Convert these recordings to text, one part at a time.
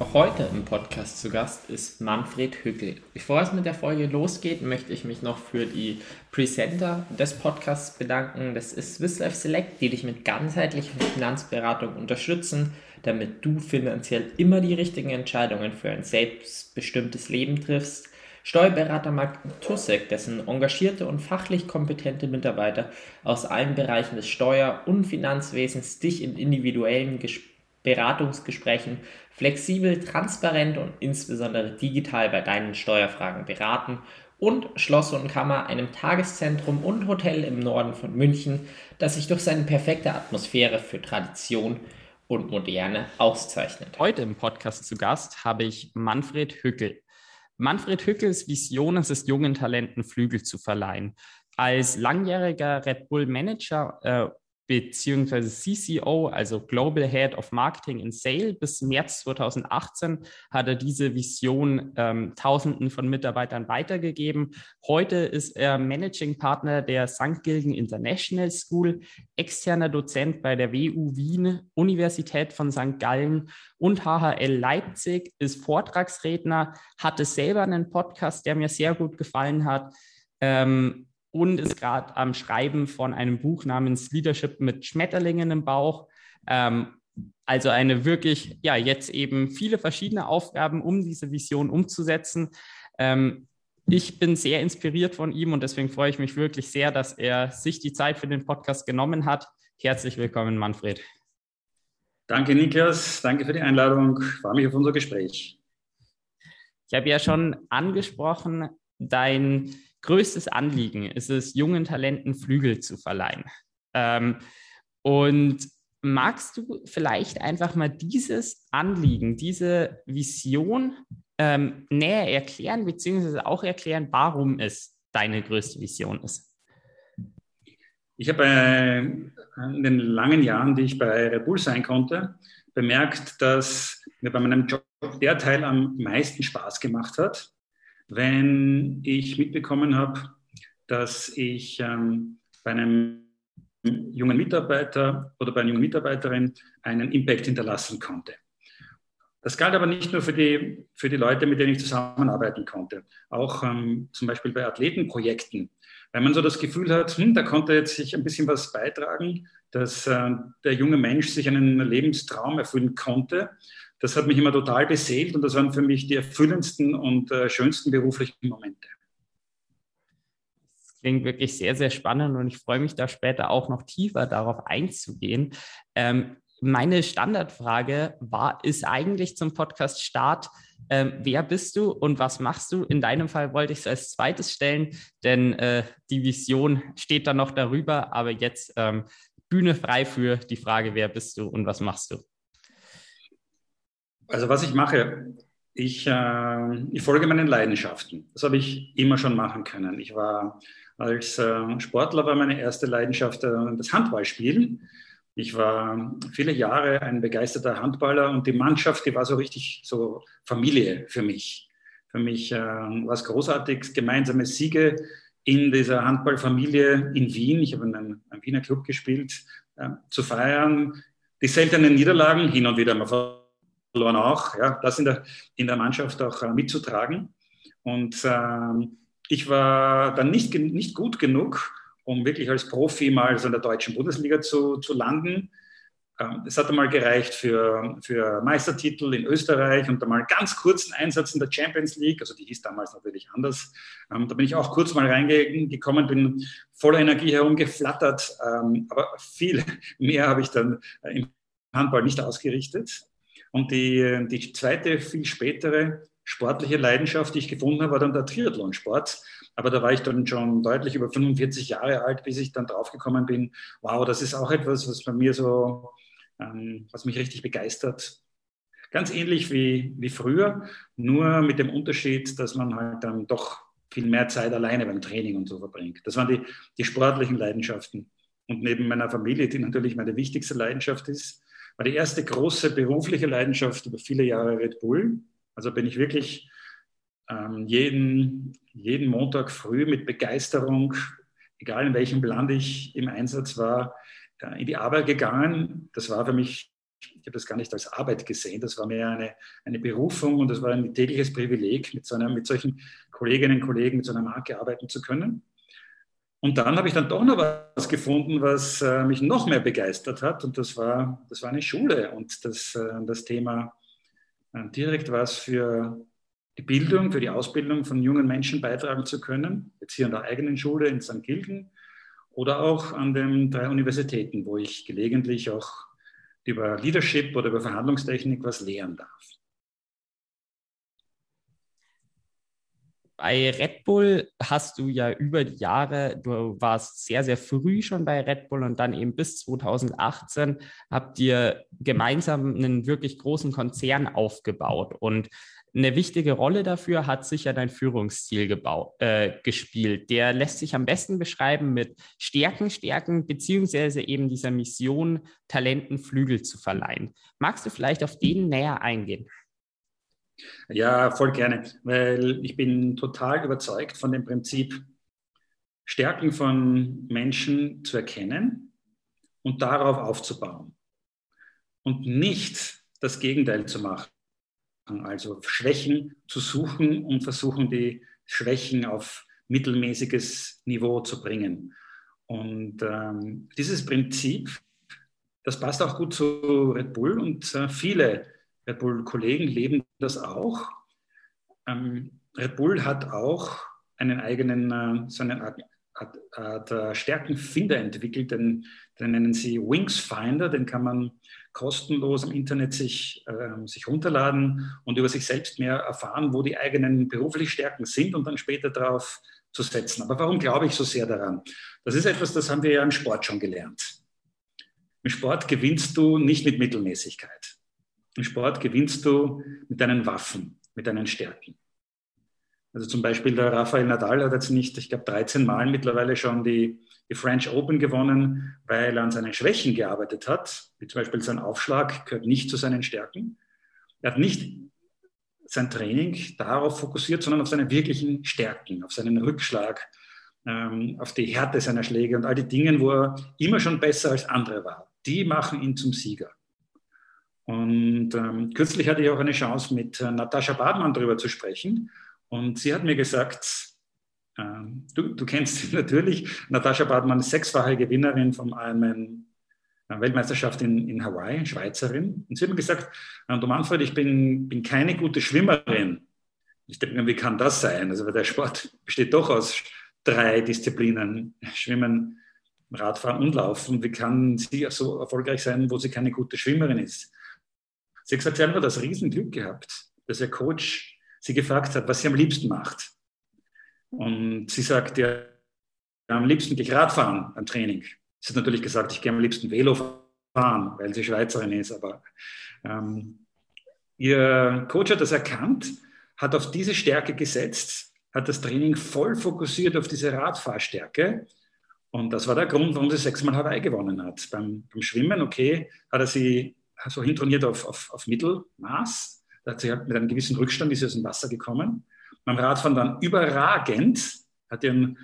Auch heute im Podcast zu Gast ist Manfred Hückel. Bevor es mit der Folge losgeht, möchte ich mich noch für die Presenter des Podcasts bedanken. Das ist Swiss Life Select, die dich mit ganzheitlicher Finanzberatung unterstützen, damit du finanziell immer die richtigen Entscheidungen für ein selbstbestimmtes Leben triffst. Steuerberater Mark Tussek, dessen engagierte und fachlich kompetente Mitarbeiter aus allen Bereichen des Steuer- und Finanzwesens dich in individuellen Gesprächen Beratungsgesprächen flexibel, transparent und insbesondere digital bei deinen Steuerfragen beraten und Schloss und Kammer, einem Tageszentrum und Hotel im Norden von München, das sich durch seine perfekte Atmosphäre für Tradition und Moderne auszeichnet. Heute im Podcast zu Gast habe ich Manfred Hückel. Manfred Hückels Vision ist es, jungen Talenten Flügel zu verleihen. Als langjähriger Red Bull Manager äh, beziehungsweise CCO, also Global Head of Marketing and Sale. Bis März 2018 hat er diese Vision ähm, Tausenden von Mitarbeitern weitergegeben. Heute ist er Managing Partner der St. Gilgen International School, externer Dozent bei der WU Wien, Universität von St. Gallen und HHL Leipzig, ist Vortragsredner, hatte selber einen Podcast, der mir sehr gut gefallen hat. Ähm, und ist gerade am Schreiben von einem Buch namens Leadership mit Schmetterlingen im Bauch. Ähm, also eine wirklich, ja, jetzt eben viele verschiedene Aufgaben, um diese Vision umzusetzen. Ähm, ich bin sehr inspiriert von ihm und deswegen freue ich mich wirklich sehr, dass er sich die Zeit für den Podcast genommen hat. Herzlich willkommen, Manfred. Danke, Niklas. Danke für die Einladung. Ich freue mich auf unser Gespräch. Ich habe ja schon angesprochen, dein größtes Anliegen ist es, jungen Talenten Flügel zu verleihen. Ähm, und magst du vielleicht einfach mal dieses Anliegen, diese Vision ähm, näher erklären, beziehungsweise auch erklären, warum es deine größte Vision ist? Ich habe äh, in den langen Jahren, die ich bei Red Bull sein konnte, bemerkt, dass mir bei meinem Job der Teil am meisten Spaß gemacht hat, wenn ich mitbekommen habe, dass ich ähm, bei einem jungen Mitarbeiter oder bei einer jungen Mitarbeiterin einen Impact hinterlassen konnte. Das galt aber nicht nur für die, für die Leute, mit denen ich zusammenarbeiten konnte, auch ähm, zum Beispiel bei Athletenprojekten. Wenn man so das Gefühl hat, hm, da konnte jetzt sich ein bisschen was beitragen, dass äh, der junge Mensch sich einen Lebenstraum erfüllen konnte, das hat mich immer total beseelt und das waren für mich die erfüllendsten und äh, schönsten beruflichen Momente. Das klingt wirklich sehr, sehr spannend und ich freue mich da später auch noch tiefer darauf einzugehen. Ähm, meine Standardfrage war, ist eigentlich zum Podcast Start, ähm, wer bist du und was machst du? In deinem Fall wollte ich es als zweites stellen, denn äh, die Vision steht da noch darüber, aber jetzt ähm, Bühne frei für die Frage, wer bist du und was machst du? Also was ich mache, ich, äh, ich folge meinen Leidenschaften. Das habe ich immer schon machen können. Ich war als äh, Sportler war meine erste Leidenschaft äh, das Handballspielen. Ich war viele Jahre ein begeisterter Handballer und die Mannschaft, die war so richtig so Familie für mich. Für mich äh, war es großartig, gemeinsame Siege in dieser Handballfamilie in Wien, ich habe in einem, einem Wiener Club gespielt, äh, zu feiern. Die seltenen Niederlagen hin und wieder mal verloren auch, ja, das in der, in der Mannschaft auch äh, mitzutragen. Und ähm, ich war dann nicht, nicht gut genug, um wirklich als Profi mal so in der deutschen Bundesliga zu, zu landen. Ähm, es hat einmal gereicht für, für Meistertitel in Österreich und einmal ganz kurzen Einsatz in der Champions League. Also die hieß damals natürlich anders. Ähm, da bin ich auch kurz mal reingekommen, bin voller Energie herumgeflattert. Ähm, aber viel mehr habe ich dann im Handball nicht ausgerichtet. Und die, die zweite, viel spätere sportliche Leidenschaft, die ich gefunden habe, war dann der Triathlonsport. Aber da war ich dann schon deutlich über 45 Jahre alt, bis ich dann draufgekommen bin, wow, das ist auch etwas, was bei mir so, ähm, was mich richtig begeistert. Ganz ähnlich wie, wie früher, nur mit dem Unterschied, dass man halt dann doch viel mehr Zeit alleine beim Training und so verbringt. Das waren die, die sportlichen Leidenschaften. Und neben meiner Familie, die natürlich meine wichtigste Leidenschaft ist, war die erste große berufliche Leidenschaft über viele Jahre Red Bull. Also bin ich wirklich ähm, jeden, jeden Montag früh mit Begeisterung, egal in welchem Land ich im Einsatz war, äh, in die Arbeit gegangen. Das war für mich, ich habe das gar nicht als Arbeit gesehen, das war mehr eine, eine Berufung und das war ein tägliches Privileg, mit, so einer, mit solchen Kolleginnen und Kollegen, mit so einer Marke arbeiten zu können. Und dann habe ich dann doch noch was gefunden, was äh, mich noch mehr begeistert hat. Und das war, das war eine Schule und das, äh, das Thema äh, direkt was für die Bildung, für die Ausbildung von jungen Menschen beitragen zu können. Jetzt hier an der eigenen Schule in St. Gilgen oder auch an den drei Universitäten, wo ich gelegentlich auch über Leadership oder über Verhandlungstechnik was lehren darf. Bei Red Bull hast du ja über die Jahre, du warst sehr, sehr früh schon bei Red Bull und dann eben bis 2018 habt ihr gemeinsam einen wirklich großen Konzern aufgebaut. Und eine wichtige Rolle dafür hat sicher dein Führungsstil gebaut, äh, gespielt. Der lässt sich am besten beschreiben mit Stärken, Stärken, beziehungsweise eben dieser Mission, Talenten Flügel zu verleihen. Magst du vielleicht auf den näher eingehen? Ja, voll gerne, weil ich bin total überzeugt von dem Prinzip, Stärken von Menschen zu erkennen und darauf aufzubauen und nicht das Gegenteil zu machen. Also Schwächen zu suchen und versuchen, die Schwächen auf mittelmäßiges Niveau zu bringen. Und ähm, dieses Prinzip, das passt auch gut zu Red Bull und äh, viele Red Bull-Kollegen leben das auch. Ähm, Red Bull hat auch einen eigenen, äh, so eine Art, Art, Art äh, Stärkenfinder entwickelt, den, den, nennen sie Wings Finder, den kann man kostenlos im Internet sich, äh, sich runterladen und über sich selbst mehr erfahren, wo die eigenen beruflichen Stärken sind und dann später darauf zu setzen. Aber warum glaube ich so sehr daran? Das ist etwas, das haben wir ja im Sport schon gelernt. Im Sport gewinnst du nicht mit Mittelmäßigkeit. Im Sport gewinnst du mit deinen Waffen, mit deinen Stärken. Also zum Beispiel der Rafael Nadal hat jetzt nicht, ich glaube, 13 Mal mittlerweile schon die, die French Open gewonnen, weil er an seinen Schwächen gearbeitet hat. Wie zum Beispiel sein Aufschlag gehört nicht zu seinen Stärken. Er hat nicht sein Training darauf fokussiert, sondern auf seine wirklichen Stärken, auf seinen Rückschlag, ähm, auf die Härte seiner Schläge und all die Dinge, wo er immer schon besser als andere war. Die machen ihn zum Sieger. Und ähm, kürzlich hatte ich auch eine Chance, mit äh, Natascha Badmann darüber zu sprechen. Und sie hat mir gesagt, äh, du, du, kennst sie natürlich, Natascha Badmann ist sechsfache Gewinnerin vom Ironman äh, Weltmeisterschaft in, in Hawaii, Schweizerin. Und sie hat mir gesagt, äh, du Manfred, ich bin, bin keine gute Schwimmerin. Ich denke, wie kann das sein? Also der Sport besteht doch aus drei Disziplinen, Schwimmen, Radfahren und Laufen. Wie kann sie so erfolgreich sein, wo sie keine gute Schwimmerin ist? Sie hat gesagt, sie nur das Riesenglück gehabt, dass ihr Coach sie gefragt hat, was sie am liebsten macht. Und sie sagt, ja, am liebsten gehe ich Radfahren am Training. Sie hat natürlich gesagt, ich gehe am liebsten Velo fahren, weil sie Schweizerin ist. Aber ähm, ihr Coach hat das erkannt, hat auf diese Stärke gesetzt, hat das Training voll fokussiert auf diese Radfahrstärke. Und das war der Grund, warum sie sechsmal Hawaii gewonnen hat. Beim, beim Schwimmen, okay, hat er sie so hintrainiert auf, auf, auf Mittelmaß. Da hat mit einem gewissen Rückstand ist sie aus dem Wasser gekommen. Beim Radfahren dann überragend, hat ihren,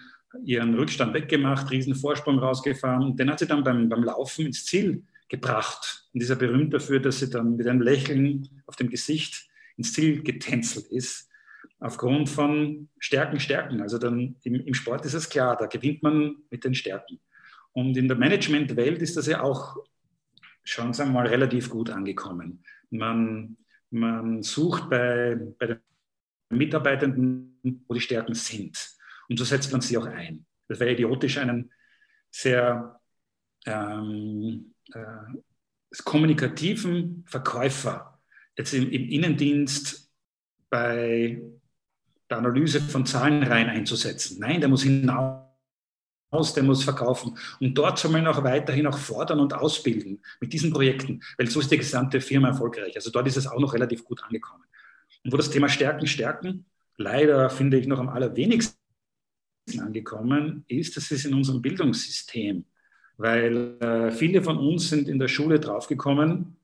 ihren Rückstand weggemacht, riesen Vorsprung rausgefahren. Den hat sie dann beim, beim Laufen ins Ziel gebracht. Und dieser berühmt dafür, dass sie dann mit einem Lächeln auf dem Gesicht ins Ziel getänzelt ist. Aufgrund von Stärken, Stärken. Also dann im, im Sport ist es klar, da gewinnt man mit den Stärken. Und in der Managementwelt ist das ja auch schon sagen relativ gut angekommen. Man, man sucht bei, bei den Mitarbeitenden, wo die Stärken sind. Und so setzt man sie auch ein. Das wäre idiotisch, einen sehr ähm, äh, kommunikativen Verkäufer jetzt im, im Innendienst bei der Analyse von Zahlenreihen einzusetzen. Nein, der muss hinaus aus, der muss verkaufen. Und dort soll man auch weiterhin auch fordern und ausbilden mit diesen Projekten, weil so ist die gesamte Firma erfolgreich. Also dort ist es auch noch relativ gut angekommen. Und wo das Thema Stärken, Stärken leider, finde ich, noch am allerwenigsten angekommen ist, das ist in unserem Bildungssystem. Weil äh, viele von uns sind in der Schule draufgekommen,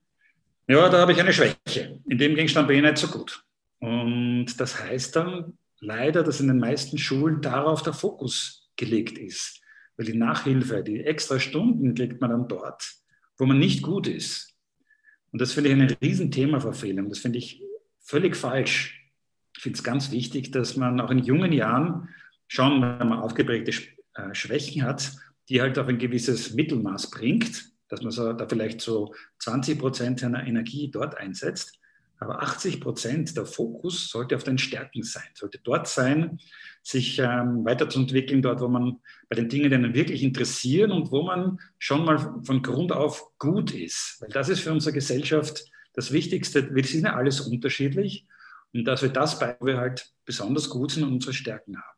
ja, da habe ich eine Schwäche. In dem Gegenstand bin ich nicht so gut. Und das heißt dann leider, dass in den meisten Schulen darauf der Fokus gelegt ist. Weil die Nachhilfe, die extra Stunden kriegt man dann dort, wo man nicht gut ist. Und das finde ich ein Riesenthema Verfehlung. Das finde ich völlig falsch. Ich finde es ganz wichtig, dass man auch in jungen Jahren schon, wenn man aufgeprägte äh, Schwächen hat, die halt auf ein gewisses Mittelmaß bringt, dass man so, da vielleicht so 20 Prozent seiner Energie dort einsetzt. Aber 80 Prozent der Fokus sollte auf den Stärken sein, sollte dort sein, sich ähm, weiterzuentwickeln, dort, wo man bei den Dingen, die einen wirklich interessieren und wo man schon mal von Grund auf gut ist. Weil das ist für unsere Gesellschaft das Wichtigste. Wir sind ja alles unterschiedlich und dass wir das bei, wo wir halt besonders gut sind und unsere Stärken haben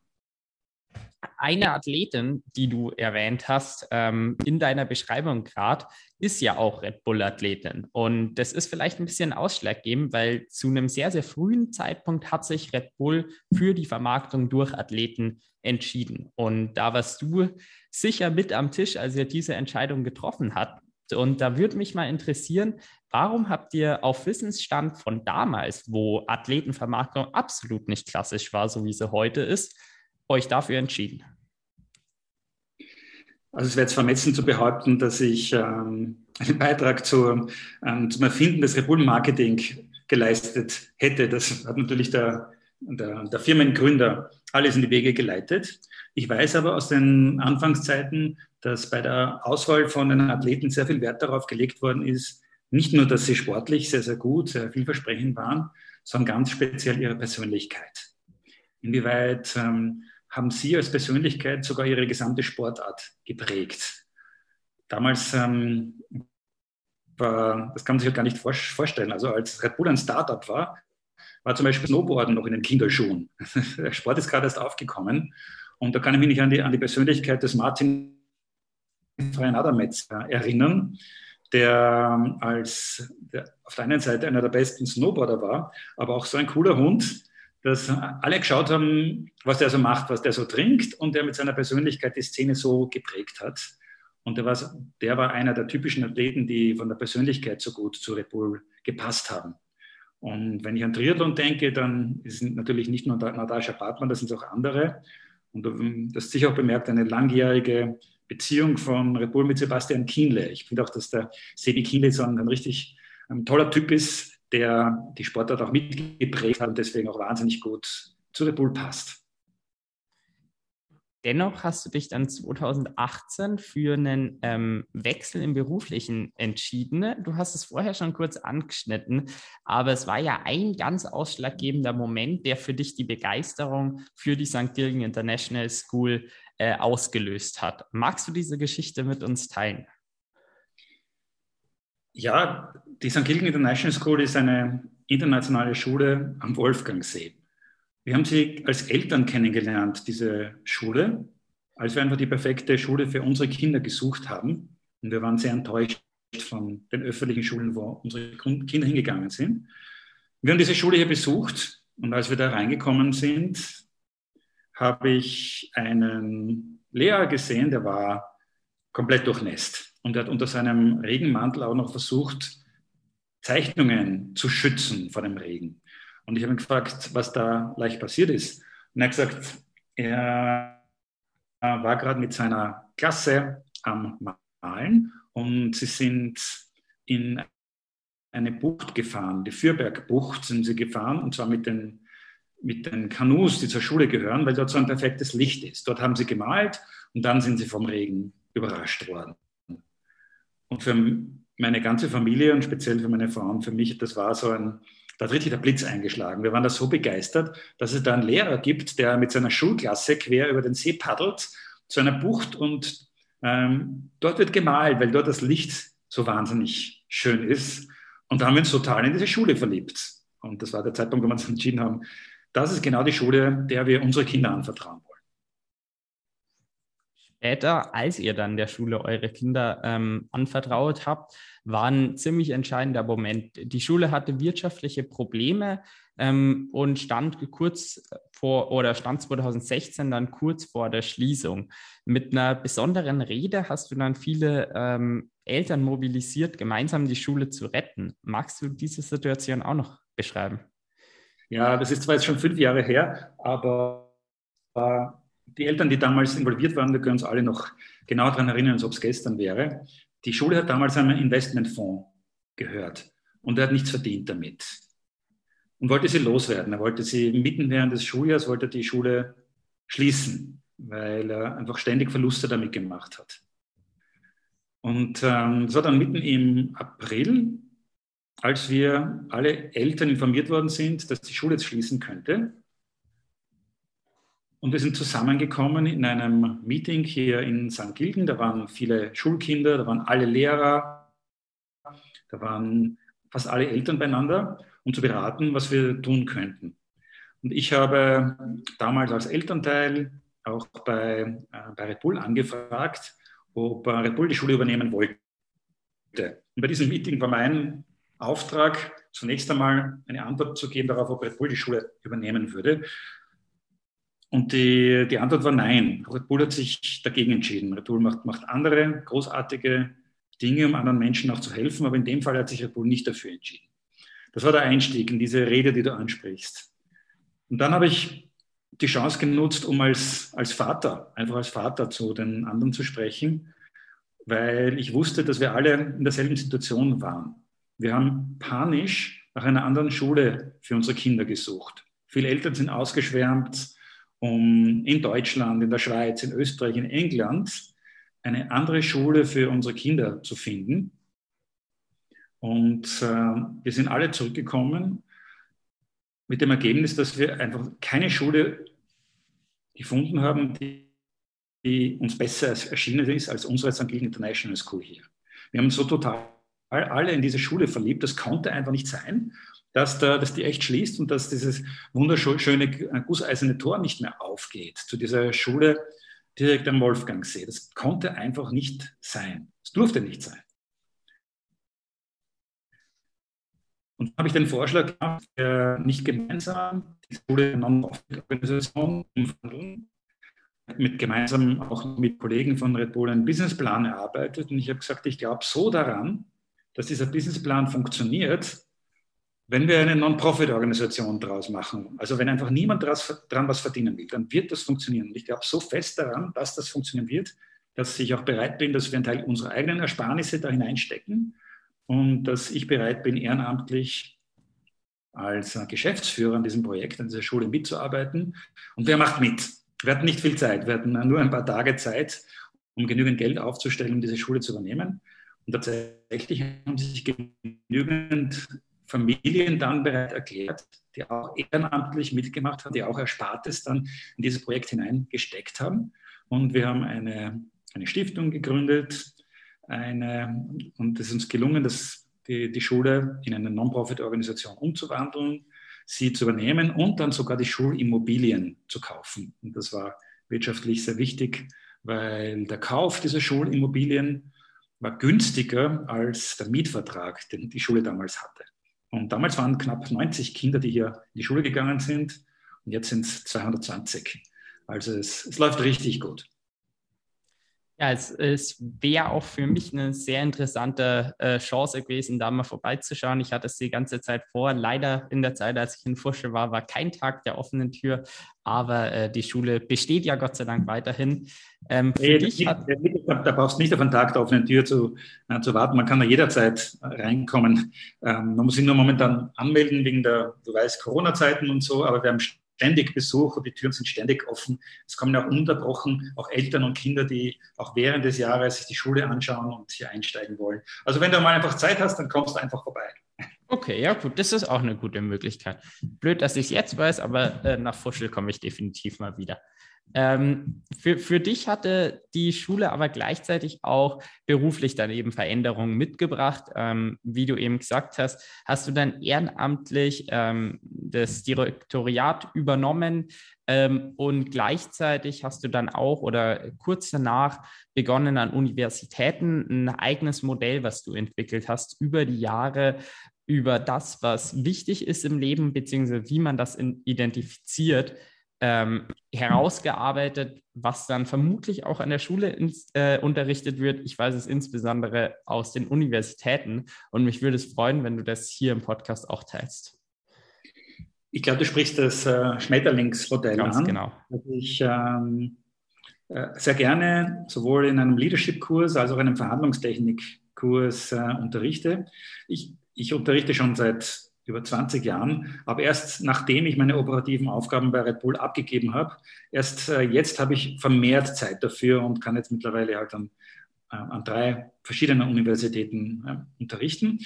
eine Athletin, die du erwähnt hast, ähm, in deiner Beschreibung gerade, ist ja auch Red Bull-Athletin. Und das ist vielleicht ein bisschen ausschlaggebend, weil zu einem sehr, sehr frühen Zeitpunkt hat sich Red Bull für die Vermarktung durch Athleten entschieden. Und da warst du sicher mit am Tisch, als ihr diese Entscheidung getroffen habt. Und da würde mich mal interessieren, warum habt ihr auf Wissensstand von damals, wo Athletenvermarktung absolut nicht klassisch war, so wie sie heute ist, euch dafür entschieden? Also es wäre jetzt vermessen zu behaupten, dass ich ähm, einen Beitrag zu, ähm, zum Erfinden des Rebull-Marketing geleistet hätte. Das hat natürlich der, der, der Firmengründer alles in die Wege geleitet. Ich weiß aber aus den Anfangszeiten, dass bei der Auswahl von den Athleten sehr viel Wert darauf gelegt worden ist, nicht nur, dass sie sportlich sehr, sehr gut, sehr vielversprechend waren, sondern ganz speziell ihre Persönlichkeit. Inwieweit ähm, haben Sie als Persönlichkeit sogar Ihre gesamte Sportart geprägt. Damals ähm, war, das kann man sich halt gar nicht vorstellen. Also als Red Bull ein Startup war, war zum Beispiel Snowboarden noch in den Kinderschuhen. Der Sport ist gerade erst aufgekommen. Und da kann ich mich nicht an die, an die Persönlichkeit des Martin Freien Adametz erinnern, der ähm, als der auf der einen Seite einer der besten Snowboarder war, aber auch so ein cooler Hund, dass alle geschaut haben, was der so macht, was der so trinkt und der mit seiner Persönlichkeit die Szene so geprägt hat. Und der war, der war einer der typischen Athleten, die von der Persönlichkeit so gut zu Red Bull gepasst haben. Und wenn ich an Triathlon denke, dann sind natürlich nicht nur Natascha Bartmann, das sind auch andere. Und das ist sicher auch bemerkt, eine langjährige Beziehung von Red Bull mit Sebastian Kienle. Ich finde auch, dass der Sebi Kienle so ein, ein richtig ein toller Typ ist, der die Sportart auch mitgeprägt hat und deswegen auch wahnsinnig gut zu Red Bull passt. Dennoch hast du dich dann 2018 für einen ähm, Wechsel im Beruflichen entschieden. Du hast es vorher schon kurz angeschnitten, aber es war ja ein ganz ausschlaggebender Moment, der für dich die Begeisterung für die St. Gilgen International School äh, ausgelöst hat. Magst du diese Geschichte mit uns teilen? Ja, die St. Gilgen International School ist eine internationale Schule am Wolfgangsee. Wir haben sie als Eltern kennengelernt, diese Schule, als wir einfach die perfekte Schule für unsere Kinder gesucht haben. Und wir waren sehr enttäuscht von den öffentlichen Schulen, wo unsere Kinder hingegangen sind. Wir haben diese Schule hier besucht und als wir da reingekommen sind, habe ich einen Lehrer gesehen, der war komplett durchnässt. Und er hat unter seinem Regenmantel auch noch versucht, Zeichnungen zu schützen vor dem Regen. Und ich habe ihn gefragt, was da leicht passiert ist. Und er hat gesagt, er war gerade mit seiner Klasse am Malen und sie sind in eine Bucht gefahren, die Fürbergbucht sind sie gefahren, und zwar mit den, mit den Kanus, die zur Schule gehören, weil dort so ein perfektes Licht ist. Dort haben sie gemalt und dann sind sie vom Regen überrascht worden. Und für meine ganze Familie und speziell für meine Frau und für mich, das war so ein, da hat richtig der Blitz eingeschlagen. Wir waren da so begeistert, dass es da einen Lehrer gibt, der mit seiner Schulklasse quer über den See paddelt zu einer Bucht und ähm, dort wird gemalt, weil dort das Licht so wahnsinnig schön ist. Und da haben wir uns total in diese Schule verliebt. Und das war der Zeitpunkt, wo wir uns entschieden haben, das ist genau die Schule, der wir unsere Kinder anvertrauen später, als ihr dann der Schule eure Kinder ähm, anvertraut habt, war ein ziemlich entscheidender Moment. Die Schule hatte wirtschaftliche Probleme ähm, und stand kurz vor oder stand 2016 dann kurz vor der Schließung. Mit einer besonderen Rede hast du dann viele ähm, Eltern mobilisiert, gemeinsam die Schule zu retten. Magst du diese Situation auch noch beschreiben? Ja, das ist zwar jetzt schon fünf Jahre her, aber äh, die Eltern, die damals involviert waren, wir können uns alle noch genau daran erinnern, als ob es gestern wäre. Die Schule hat damals einem Investmentfonds gehört und er hat nichts verdient damit und wollte sie loswerden. Er wollte sie mitten während des Schuljahres, wollte die Schule schließen, weil er einfach ständig Verluste damit gemacht hat. Und ähm, war dann mitten im April, als wir alle Eltern informiert worden sind, dass die Schule jetzt schließen könnte. Und wir sind zusammengekommen in einem Meeting hier in St. Gilgen. Da waren viele Schulkinder, da waren alle Lehrer, da waren fast alle Eltern beieinander, um zu beraten, was wir tun könnten. Und ich habe damals als Elternteil auch bei, äh, bei Red Bull angefragt, ob Red Bull die Schule übernehmen wollte. Und bei diesem Meeting war mein Auftrag, zunächst einmal eine Antwort zu geben darauf, ob Red Bull die Schule übernehmen würde. Und die, die Antwort war nein. Red Bull hat sich dagegen entschieden. Red Bull macht, macht andere großartige Dinge, um anderen Menschen auch zu helfen, aber in dem Fall hat sich Red Bull nicht dafür entschieden. Das war der Einstieg in diese Rede, die du ansprichst. Und dann habe ich die Chance genutzt, um als, als Vater, einfach als Vater zu den anderen zu sprechen, weil ich wusste, dass wir alle in derselben Situation waren. Wir haben panisch nach einer anderen Schule für unsere Kinder gesucht. Viele Eltern sind ausgeschwärmt, um in Deutschland, in der Schweiz, in Österreich, in England eine andere Schule für unsere Kinder zu finden. Und äh, wir sind alle zurückgekommen mit dem Ergebnis, dass wir einfach keine Schule gefunden haben, die, die uns besser erschienen ist als unsere St. Gilgen International School hier. Wir haben so total alle in diese Schule verliebt. Das konnte einfach nicht sein dass, da, dass die echt schließt und dass dieses wunderschöne äh, gusseiserne Tor nicht mehr aufgeht zu dieser Schule direkt am Wolfgangsee. Das konnte einfach nicht sein. Es durfte nicht sein. Und habe ich den Vorschlag gemacht, nicht gemeinsam die Schule Non-Profit-Organisation umwandeln, mit gemeinsam auch mit Kollegen von Red Bull einen Businessplan erarbeitet. Und ich habe gesagt, ich glaube so daran, dass dieser Businessplan funktioniert, wenn wir eine Non-Profit-Organisation daraus machen, also wenn einfach niemand daran was verdienen will, dann wird das funktionieren. Und ich glaube so fest daran, dass das funktionieren wird, dass ich auch bereit bin, dass wir einen Teil unserer eigenen Ersparnisse da hineinstecken und dass ich bereit bin, ehrenamtlich als Geschäftsführer an diesem Projekt, an dieser Schule mitzuarbeiten. Und wer macht mit? Wir hatten nicht viel Zeit. Wir hatten nur ein paar Tage Zeit, um genügend Geld aufzustellen, um diese Schule zu übernehmen. Und tatsächlich haben sich genügend Familien dann bereit erklärt, die auch ehrenamtlich mitgemacht haben, die auch Erspartes dann in dieses Projekt hineingesteckt haben. Und wir haben eine, eine Stiftung gegründet eine, und es ist uns gelungen, dass die, die Schule in eine Non-Profit-Organisation umzuwandeln, sie zu übernehmen und dann sogar die Schulimmobilien zu kaufen. Und das war wirtschaftlich sehr wichtig, weil der Kauf dieser Schulimmobilien war günstiger als der Mietvertrag, den die Schule damals hatte. Und damals waren knapp 90 Kinder, die hier in die Schule gegangen sind. Und jetzt sind es 220. Also es, es läuft richtig gut. Ja, es, es wäre auch für mich eine sehr interessante äh, Chance gewesen, da mal vorbeizuschauen. Ich hatte es die ganze Zeit vor. Leider in der Zeit, als ich in Fusche war, war kein Tag der offenen Tür. Aber äh, die Schule besteht ja Gott sei Dank weiterhin. Ähm, nee, dich hat, da brauchst du nicht auf einen Tag der offenen Tür zu, äh, zu warten. Man kann da jederzeit äh, reinkommen. Ähm, man muss sich nur momentan anmelden wegen der, du weißt, Corona-Zeiten und so. Aber wir haben ständig Besuch die Türen sind ständig offen. Es kommen auch unterbrochen auch Eltern und Kinder, die auch während des Jahres sich die Schule anschauen und hier einsteigen wollen. Also wenn du mal einfach Zeit hast, dann kommst du einfach vorbei. Okay, ja gut, das ist auch eine gute Möglichkeit. Blöd, dass ich es jetzt weiß, aber äh, nach Fuschel komme ich definitiv mal wieder. Ähm, für, für dich hatte die Schule aber gleichzeitig auch beruflich dann eben Veränderungen mitgebracht. Ähm, wie du eben gesagt hast, hast du dann ehrenamtlich ähm, das Direktoriat übernommen ähm, und gleichzeitig hast du dann auch oder kurz danach begonnen an Universitäten ein eigenes Modell, was du entwickelt hast, über die Jahre über das, was wichtig ist im Leben, beziehungsweise wie man das identifiziert ähm, herausgearbeitet, was dann vermutlich auch an der Schule ins, äh, unterrichtet wird. Ich weiß es insbesondere aus den Universitäten und mich würde es freuen, wenn du das hier im Podcast auch teilst. Ich glaube, du sprichst das äh, Schmetterlingsmodell Ganz an. genau. Ich ähm, äh, sehr gerne sowohl in einem Leadership-Kurs als auch in einem Verhandlungstechnik-Kurs äh, unterrichte. Ich, ich unterrichte schon seit über 20 Jahren. Aber erst nachdem ich meine operativen Aufgaben bei Red Bull abgegeben habe, erst äh, jetzt habe ich vermehrt Zeit dafür und kann jetzt mittlerweile halt an, äh, an drei verschiedenen Universitäten äh, unterrichten.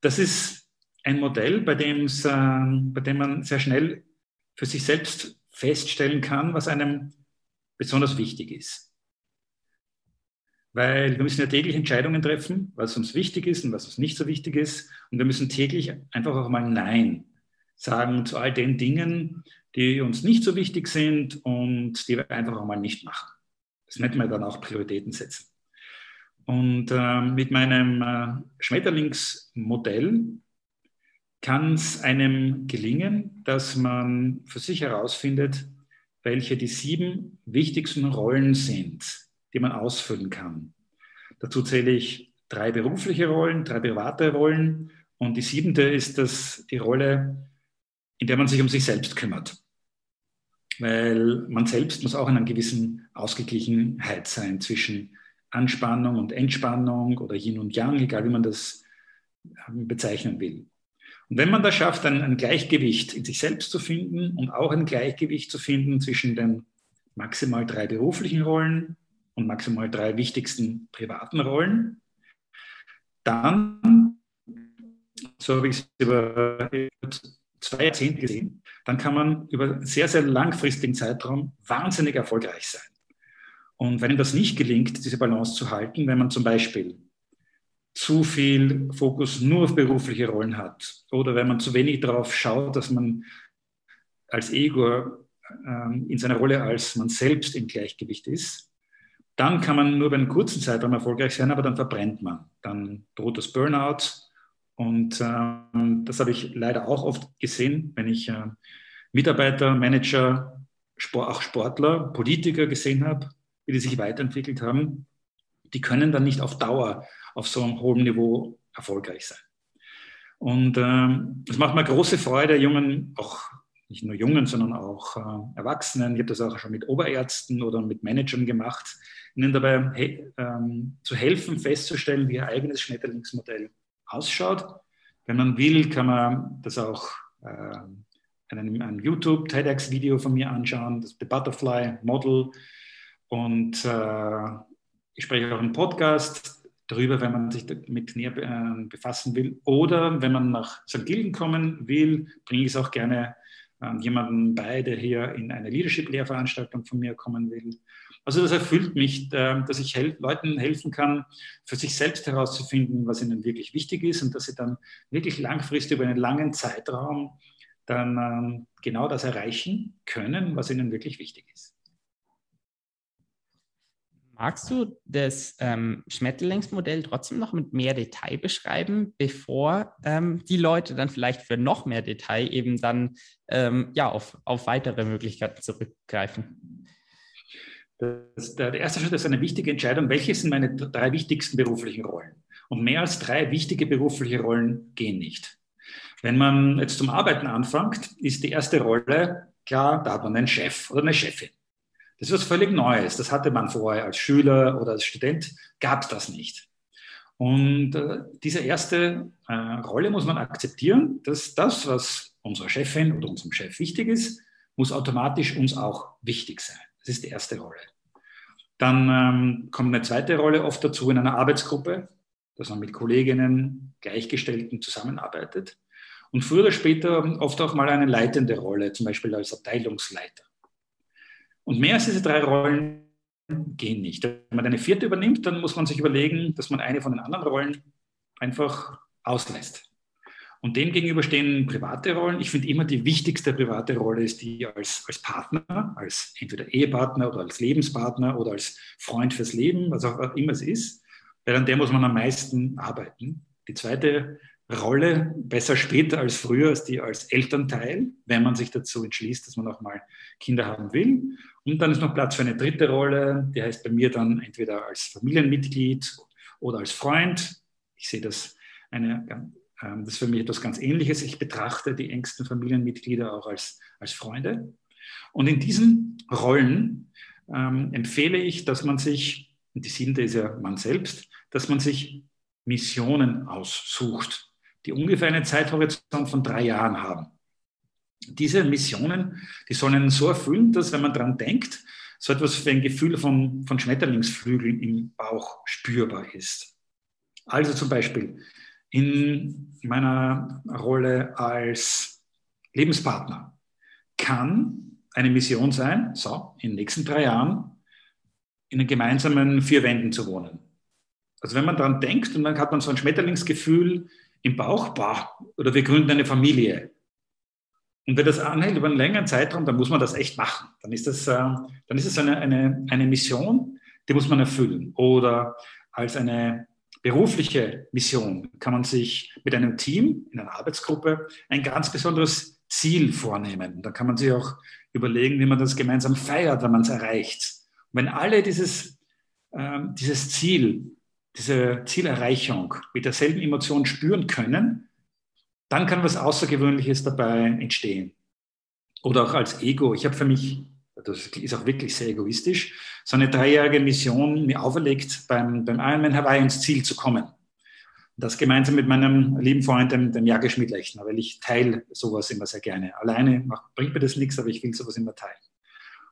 Das ist ein Modell, bei, dem's, äh, bei dem man sehr schnell für sich selbst feststellen kann, was einem besonders wichtig ist. Weil wir müssen ja täglich Entscheidungen treffen, was uns wichtig ist und was uns nicht so wichtig ist. Und wir müssen täglich einfach auch mal Nein sagen zu all den Dingen, die uns nicht so wichtig sind und die wir einfach auch mal nicht machen. Das nennt man dann auch Prioritäten setzen. Und äh, mit meinem äh, Schmetterlingsmodell kann es einem gelingen, dass man für sich herausfindet, welche die sieben wichtigsten Rollen sind, die man ausfüllen kann. Dazu zähle ich drei berufliche Rollen, drei private Rollen und die siebente ist das, die Rolle, in der man sich um sich selbst kümmert. Weil man selbst muss auch in einer gewissen Ausgeglichenheit sein zwischen Anspannung und Entspannung oder Yin und Yang, egal wie man das ähm, bezeichnen will. Und wenn man das schafft, ein, ein Gleichgewicht in sich selbst zu finden und auch ein Gleichgewicht zu finden zwischen den maximal drei beruflichen Rollen und maximal drei wichtigsten privaten Rollen. Dann, so habe ich es über zwei Jahrzehnte gesehen, dann kann man über einen sehr, sehr langfristigen Zeitraum wahnsinnig erfolgreich sein. Und wenn das nicht gelingt, diese Balance zu halten, wenn man zum Beispiel zu viel Fokus nur auf berufliche Rollen hat oder wenn man zu wenig darauf schaut, dass man als Ego ähm, in seiner Rolle als man selbst im Gleichgewicht ist, dann kann man nur über einen kurzen Zeitraum erfolgreich sein, aber dann verbrennt man. Dann droht das Burnout. Und äh, das habe ich leider auch oft gesehen, wenn ich äh, Mitarbeiter, Manager, Sport, auch Sportler, Politiker gesehen habe, wie die sich weiterentwickelt haben. Die können dann nicht auf Dauer auf so einem hohen Niveau erfolgreich sein. Und ähm, macht mir große Freude, jungen, auch nicht nur Jungen, sondern auch äh, Erwachsenen. Ich habe das auch schon mit Oberärzten oder mit Managern gemacht, ihnen dabei he ähm, zu helfen, festzustellen, wie ihr eigenes Schmetterlingsmodell ausschaut. Wenn man will, kann man das auch äh, in einem, einem YouTube TEDx-Video von mir anschauen, das The Butterfly Model. Und äh, ich spreche auch im Podcast darüber, wenn man sich damit näher äh, befassen will. Oder wenn man nach St. Gilgen kommen will, bringe ich es auch gerne jemanden bei, der hier in eine Leadership-Lehrveranstaltung von mir kommen will. Also das erfüllt mich, äh, dass ich Leuten helfen kann, für sich selbst herauszufinden, was ihnen wirklich wichtig ist und dass sie dann wirklich langfristig über einen langen Zeitraum dann ähm, genau das erreichen können, was ihnen wirklich wichtig ist. Magst du das ähm, Schmetterlingsmodell trotzdem noch mit mehr Detail beschreiben, bevor ähm, die Leute dann vielleicht für noch mehr Detail eben dann ähm, ja, auf, auf weitere Möglichkeiten zurückgreifen? Das, der, der erste Schritt ist eine wichtige Entscheidung. Welche sind meine drei wichtigsten beruflichen Rollen? Und mehr als drei wichtige berufliche Rollen gehen nicht. Wenn man jetzt zum Arbeiten anfängt, ist die erste Rolle, klar, da hat man einen Chef oder eine Chefin. Das ist was völlig Neues. Das hatte man vorher als Schüler oder als Student, gab es das nicht. Und äh, diese erste äh, Rolle muss man akzeptieren, dass das, was unserer Chefin oder unserem Chef wichtig ist, muss automatisch uns auch wichtig sein. Das ist die erste Rolle. Dann ähm, kommt eine zweite Rolle oft dazu in einer Arbeitsgruppe, dass man mit Kolleginnen, Gleichgestellten zusammenarbeitet. Und früher oder später oft auch mal eine leitende Rolle, zum Beispiel als Abteilungsleiter. Und mehr als diese drei Rollen gehen nicht. Wenn man eine vierte übernimmt, dann muss man sich überlegen, dass man eine von den anderen Rollen einfach auslässt. Und dem gegenüber stehen private Rollen. Ich finde immer die wichtigste private Rolle ist die als, als Partner, als entweder Ehepartner oder als Lebenspartner oder als Freund fürs Leben, was auch immer es ist. Weil an der muss man am meisten arbeiten. Die zweite Rolle, besser später als früher, ist die als Elternteil, wenn man sich dazu entschließt, dass man auch mal Kinder haben will. Und dann ist noch Platz für eine dritte Rolle, die heißt bei mir dann entweder als Familienmitglied oder als Freund. Ich sehe das eine, ähm, das ist für mich etwas ganz Ähnliches. Ich betrachte die engsten Familienmitglieder auch als, als Freunde. Und in diesen Rollen ähm, empfehle ich, dass man sich, und die siebte ist ja man selbst, dass man sich Missionen aussucht, die ungefähr einen Zeithorizont von drei Jahren haben. Diese Missionen, die sollen so erfüllen, dass, wenn man daran denkt, so etwas wie ein Gefühl von, von Schmetterlingsflügeln im Bauch spürbar ist. Also zum Beispiel in meiner Rolle als Lebenspartner kann eine Mission sein, so, in den nächsten drei Jahren in den gemeinsamen vier Wänden zu wohnen. Also wenn man daran denkt und dann hat man so ein Schmetterlingsgefühl im Bauch, bah, oder wir gründen eine Familie. Und wenn das anhält über einen längeren Zeitraum, dann muss man das echt machen. Dann ist das, äh, dann ist es eine, eine, eine Mission, die muss man erfüllen. Oder als eine berufliche Mission kann man sich mit einem Team in einer Arbeitsgruppe ein ganz besonderes Ziel vornehmen. Da kann man sich auch überlegen, wie man das gemeinsam feiert, wenn man es erreicht. Und wenn alle dieses, äh, dieses Ziel diese Zielerreichung mit derselben Emotion spüren können, dann kann was Außergewöhnliches dabei entstehen. Oder auch als Ego. Ich habe für mich, das ist auch wirklich sehr egoistisch, so eine dreijährige Mission mir auferlegt, beim, beim Ironman Hawaii ins Ziel zu kommen. Das gemeinsam mit meinem lieben Freund, dem, dem Jage Schmidt-Lechner, weil ich teile sowas immer sehr gerne. Alleine macht, bringt mir das nichts, aber ich will sowas immer teilen.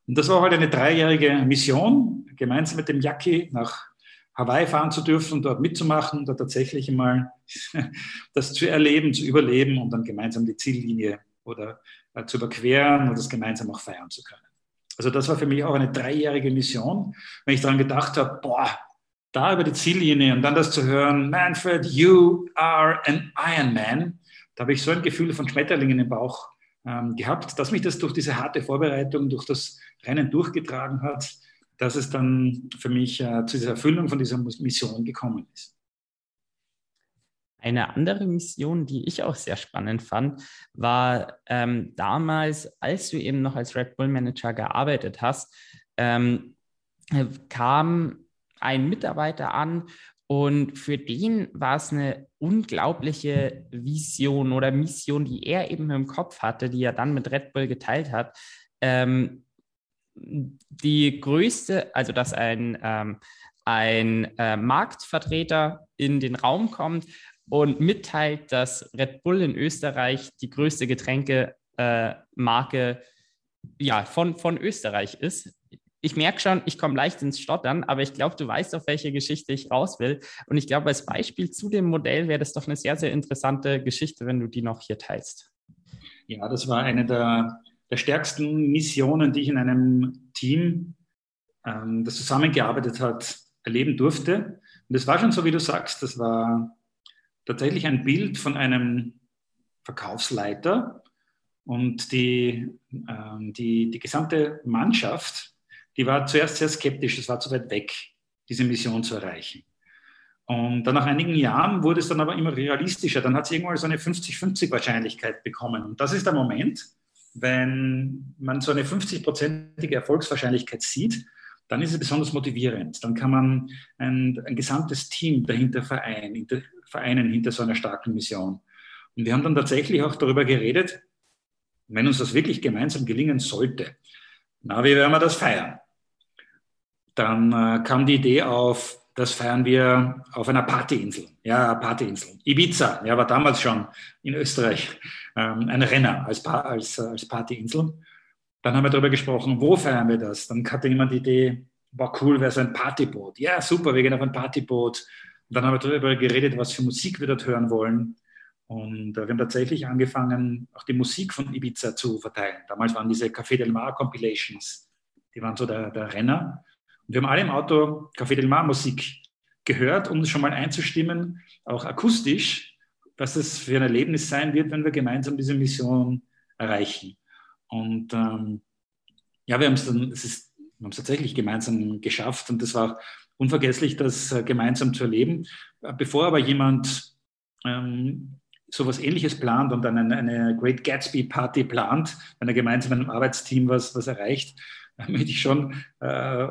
Und das war halt eine dreijährige Mission, gemeinsam mit dem Jackie nach Hawaii fahren zu dürfen dort mitzumachen, da tatsächlich einmal das zu erleben, zu überleben und dann gemeinsam die Ziellinie oder äh, zu überqueren und das gemeinsam auch feiern zu können. Also das war für mich auch eine dreijährige Mission, wenn ich daran gedacht habe, boah, da über die Ziellinie und dann das zu hören, Manfred, you are an Iron Man, da habe ich so ein Gefühl von Schmetterlingen im Bauch ähm, gehabt, dass mich das durch diese harte Vorbereitung, durch das Rennen durchgetragen hat dass es dann für mich äh, zu dieser Erfüllung von dieser Mission gekommen ist. Eine andere Mission, die ich auch sehr spannend fand, war ähm, damals, als du eben noch als Red Bull Manager gearbeitet hast, ähm, kam ein Mitarbeiter an und für den war es eine unglaubliche Vision oder Mission, die er eben im Kopf hatte, die er dann mit Red Bull geteilt hat. Ähm, die größte, also dass ein, ähm, ein äh, Marktvertreter in den Raum kommt und mitteilt, dass Red Bull in Österreich die größte Getränkemarke äh, ja, von, von Österreich ist. Ich merke schon, ich komme leicht ins Stottern, aber ich glaube, du weißt, auf welche Geschichte ich raus will. Und ich glaube, als Beispiel zu dem Modell wäre das doch eine sehr, sehr interessante Geschichte, wenn du die noch hier teilst. Ja, das war eine der der stärksten Missionen, die ich in einem Team, ähm, das zusammengearbeitet hat, erleben durfte. Und es war schon so, wie du sagst, das war tatsächlich ein Bild von einem Verkaufsleiter und die, ähm, die, die gesamte Mannschaft, die war zuerst sehr skeptisch, es war zu weit weg, diese Mission zu erreichen. Und dann nach einigen Jahren wurde es dann aber immer realistischer. Dann hat es irgendwann so eine 50-50 Wahrscheinlichkeit bekommen. Und das ist der Moment, wenn man so eine 50-prozentige Erfolgswahrscheinlichkeit sieht, dann ist es besonders motivierend. Dann kann man ein, ein gesamtes Team dahinter vereinen, hinter, vereinen hinter so einer starken Mission. Und wir haben dann tatsächlich auch darüber geredet, wenn uns das wirklich gemeinsam gelingen sollte, na, wie werden wir das feiern? Dann äh, kam die Idee auf, das feiern wir auf einer Partyinsel. Ja, Partyinsel. Ibiza, ja, war damals schon in Österreich ähm, ein Renner als, als, als Partyinsel. Dann haben wir darüber gesprochen, wo feiern wir das? Dann hatte jemand die Idee, war cool, wäre so ein Partyboot. Ja, super, wir gehen auf ein Partyboot. Und dann haben wir darüber geredet, was für Musik wir dort hören wollen. Und äh, wir haben tatsächlich angefangen, auch die Musik von Ibiza zu verteilen. Damals waren diese Café del Mar Compilations Die waren so der, der Renner. Wir haben alle im Auto Café del Mar Musik gehört, um schon mal einzustimmen, auch akustisch, was das für ein Erlebnis sein wird, wenn wir gemeinsam diese Mission erreichen. Und ähm, ja, wir haben es dann, es ist, wir haben es tatsächlich gemeinsam geschafft und das war unvergesslich, das äh, gemeinsam zu erleben. Bevor aber jemand ähm, sowas ähnliches plant und dann eine, eine Great Gatsby Party plant, wenn er gemeinsam mit einem Arbeitsteam was, was erreicht, möchte ich schon äh,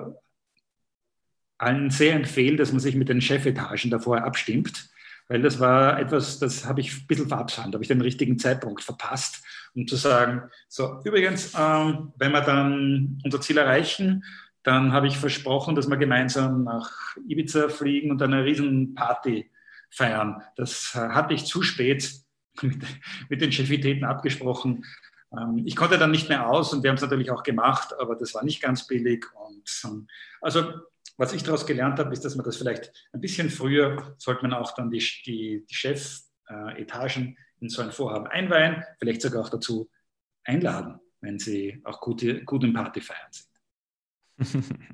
allen sehr empfehlen, dass man sich mit den Chefetagen davor abstimmt, weil das war etwas, das habe ich ein bisschen verabsandt, habe ich den richtigen Zeitpunkt verpasst, um zu sagen, so übrigens, ähm, wenn wir dann unser Ziel erreichen, dann habe ich versprochen, dass wir gemeinsam nach Ibiza fliegen und eine riesen Party feiern. Das äh, hatte ich zu spät mit, mit den Chefitäten abgesprochen. Ähm, ich konnte dann nicht mehr aus und wir haben es natürlich auch gemacht, aber das war nicht ganz billig. Und ähm, also was ich daraus gelernt habe, ist, dass man das vielleicht ein bisschen früher, sollte man auch dann die, die, die Chefetagen in so ein Vorhaben einweihen, vielleicht sogar auch dazu einladen, wenn sie auch gute, gut im Party feiern sind.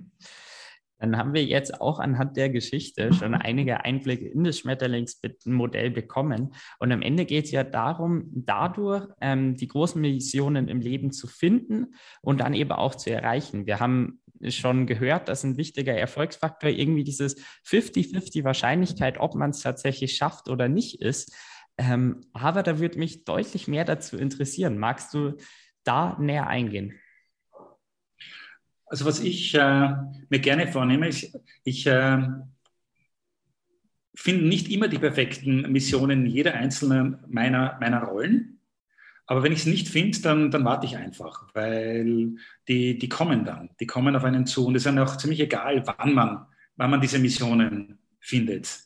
Dann haben wir jetzt auch anhand der Geschichte schon einige Einblicke in das Schmetterlingsmodell bekommen. Und am Ende geht es ja darum, dadurch ähm, die großen Missionen im Leben zu finden und dann eben auch zu erreichen. Wir haben schon gehört, dass ein wichtiger Erfolgsfaktor irgendwie dieses 50-50 Wahrscheinlichkeit, ob man es tatsächlich schafft oder nicht ist. Ähm, aber da würde mich deutlich mehr dazu interessieren. Magst du da näher eingehen? Also was ich äh, mir gerne vornehme, ist, ich äh, finde nicht immer die perfekten Missionen jeder einzelnen meiner, meiner Rollen. Aber wenn ich es nicht finde, dann, dann warte ich einfach, weil die, die kommen dann, die kommen auf einen zu. Und es ist dann auch ziemlich egal, wann man, wann man diese Missionen findet.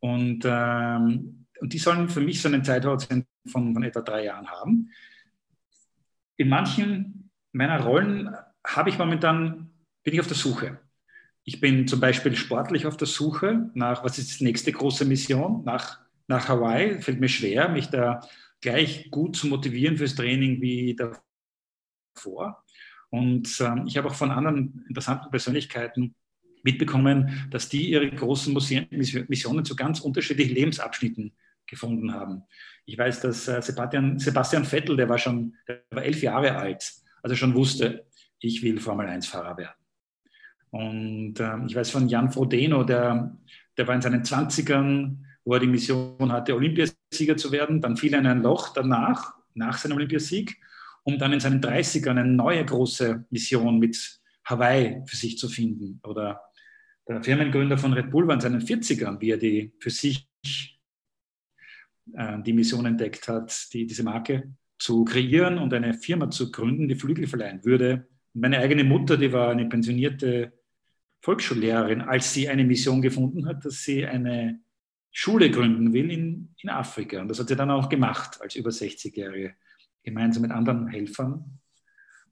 Und, ähm, und die sollen für mich so einen Zeithorizont von, von etwa drei Jahren haben. In manchen meiner Rollen habe ich momentan, bin ich auf der Suche. Ich bin zum Beispiel sportlich auf der Suche nach, was ist die nächste große Mission? Nach, nach Hawaii. Fällt mir schwer, mich da gleich gut zu motivieren fürs Training wie davor. Und ähm, ich habe auch von anderen interessanten Persönlichkeiten mitbekommen, dass die ihre großen Missionen zu ganz unterschiedlichen Lebensabschnitten gefunden haben. Ich weiß, dass äh, Sebastian, Sebastian Vettel, der war schon, der war elf Jahre alt, also schon wusste, ich will Formel-1-Fahrer werden. Und äh, ich weiß von Jan Frodeno, der, der war in seinen 20ern, wo er die Mission hatte, Olympiasieger zu werden. Dann fiel er in ein Loch danach, nach seinem Olympiasieg, um dann in seinen 30ern eine neue große Mission mit Hawaii für sich zu finden. Oder der Firmengründer von Red Bull war in seinen 40ern, wie er die für sich äh, die Mission entdeckt hat, die, diese Marke zu kreieren und eine Firma zu gründen, die Flügel verleihen würde meine eigene Mutter, die war eine pensionierte Volksschullehrerin, als sie eine Mission gefunden hat, dass sie eine Schule gründen will in, in Afrika. Und das hat sie dann auch gemacht als über 60-Jährige, gemeinsam mit anderen Helfern.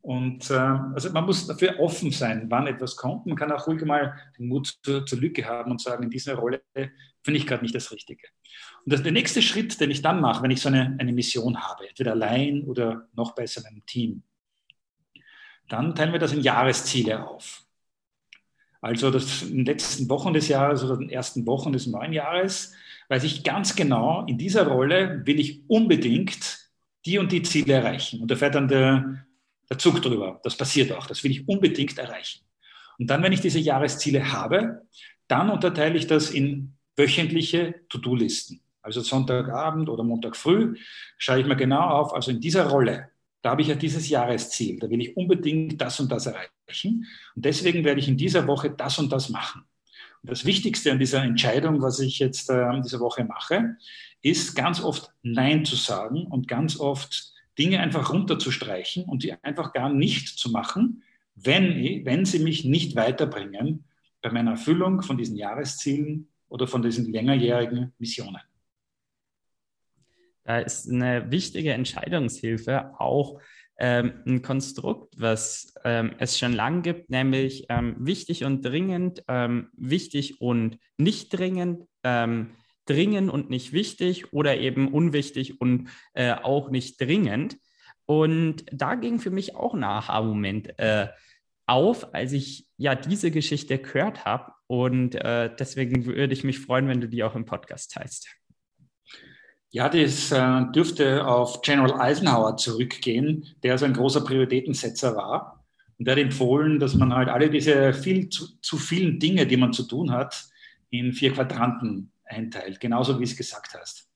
Und äh, also man muss dafür offen sein, wann etwas kommt. Man kann auch ruhig mal den Mut zur, zur Lücke haben und sagen, in dieser Rolle finde ich gerade nicht das Richtige. Und das, der nächste Schritt, den ich dann mache, wenn ich so eine, eine Mission habe, entweder allein oder noch besser in einem Team, dann teilen wir das in Jahresziele auf. Also das, in den letzten Wochen des Jahres oder den ersten Wochen des neuen Jahres weiß ich ganz genau, in dieser Rolle will ich unbedingt die und die Ziele erreichen. Und da fährt dann der, der Zug drüber. Das passiert auch. Das will ich unbedingt erreichen. Und dann, wenn ich diese Jahresziele habe, dann unterteile ich das in wöchentliche To-Do-Listen. Also Sonntagabend oder Montag früh schaue ich mir genau auf, also in dieser Rolle, da habe ich ja dieses Jahresziel, da will ich unbedingt das und das erreichen. Und deswegen werde ich in dieser Woche das und das machen. Und das Wichtigste an dieser Entscheidung, was ich jetzt äh, diese Woche mache, ist ganz oft Nein zu sagen und ganz oft Dinge einfach runterzustreichen und die einfach gar nicht zu machen, wenn, wenn sie mich nicht weiterbringen bei meiner Erfüllung von diesen Jahreszielen oder von diesen längerjährigen Missionen. Da ist eine wichtige Entscheidungshilfe auch ähm, ein Konstrukt, was ähm, es schon lang gibt, nämlich ähm, wichtig und dringend, ähm, wichtig und nicht dringend, ähm, dringend und nicht wichtig oder eben unwichtig und äh, auch nicht dringend. Und da ging für mich auch ein Aha-Moment äh, auf, als ich ja diese Geschichte gehört habe. Und äh, deswegen würde ich mich freuen, wenn du die auch im Podcast teilst. Ja, das äh, dürfte auf General Eisenhower zurückgehen, der so ein großer Prioritätensetzer war. Und der hat empfohlen, dass man halt alle diese viel zu, zu vielen Dinge, die man zu tun hat, in vier Quadranten einteilt, genauso wie es gesagt hast.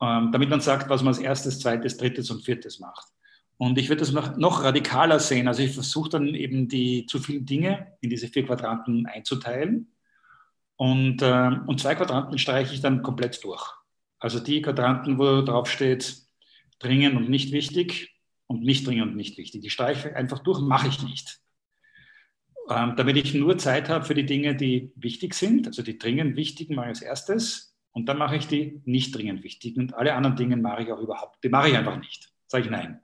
Ähm, damit man sagt, was man als erstes, zweites, drittes und viertes macht. Und ich würde das noch, noch radikaler sehen. Also ich versuche dann eben die zu vielen Dinge in diese vier Quadranten einzuteilen. Und, äh, und zwei Quadranten streiche ich dann komplett durch. Also die Quadranten, wo drauf steht, dringend und nicht wichtig und nicht dringend und nicht wichtig. Die streiche ich einfach durch, mache ich nicht. Ähm, damit ich nur Zeit habe für die Dinge, die wichtig sind, also die dringend wichtigen mache ich als erstes und dann mache ich die nicht dringend wichtigen und alle anderen Dinge mache ich auch überhaupt, die mache ich einfach nicht. Sage ich nein.